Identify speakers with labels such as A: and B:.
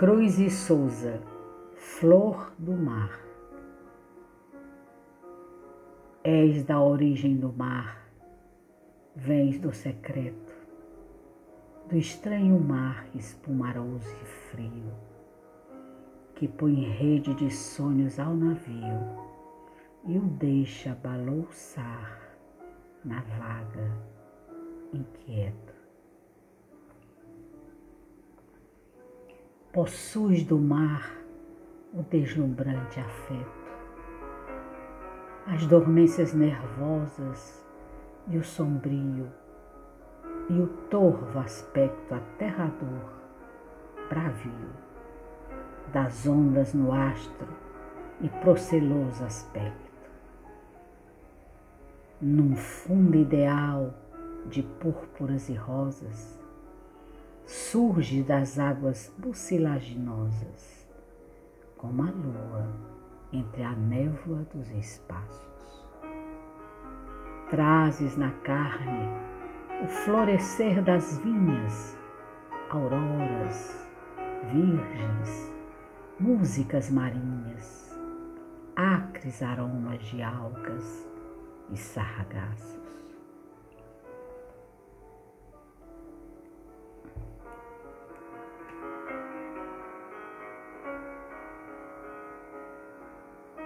A: Cruz e Souza, Flor do Mar. És da origem do mar, vens do secreto, do estranho mar espumaroso e frio, que põe rede de sonhos ao navio e o deixa balouçar na vaga inquieto. Possuis do mar o deslumbrante afeto, as dormências nervosas e o sombrio e o torvo aspecto aterrador, bravio, das ondas no astro e proceloso aspecto. Num fundo ideal de púrpuras e rosas, surge das águas bucilaginosas, como a lua entre a névoa dos espaços. Trazes na carne o florescer das vinhas, auroras, virgens, músicas marinhas, acres aromas de algas e sargaços.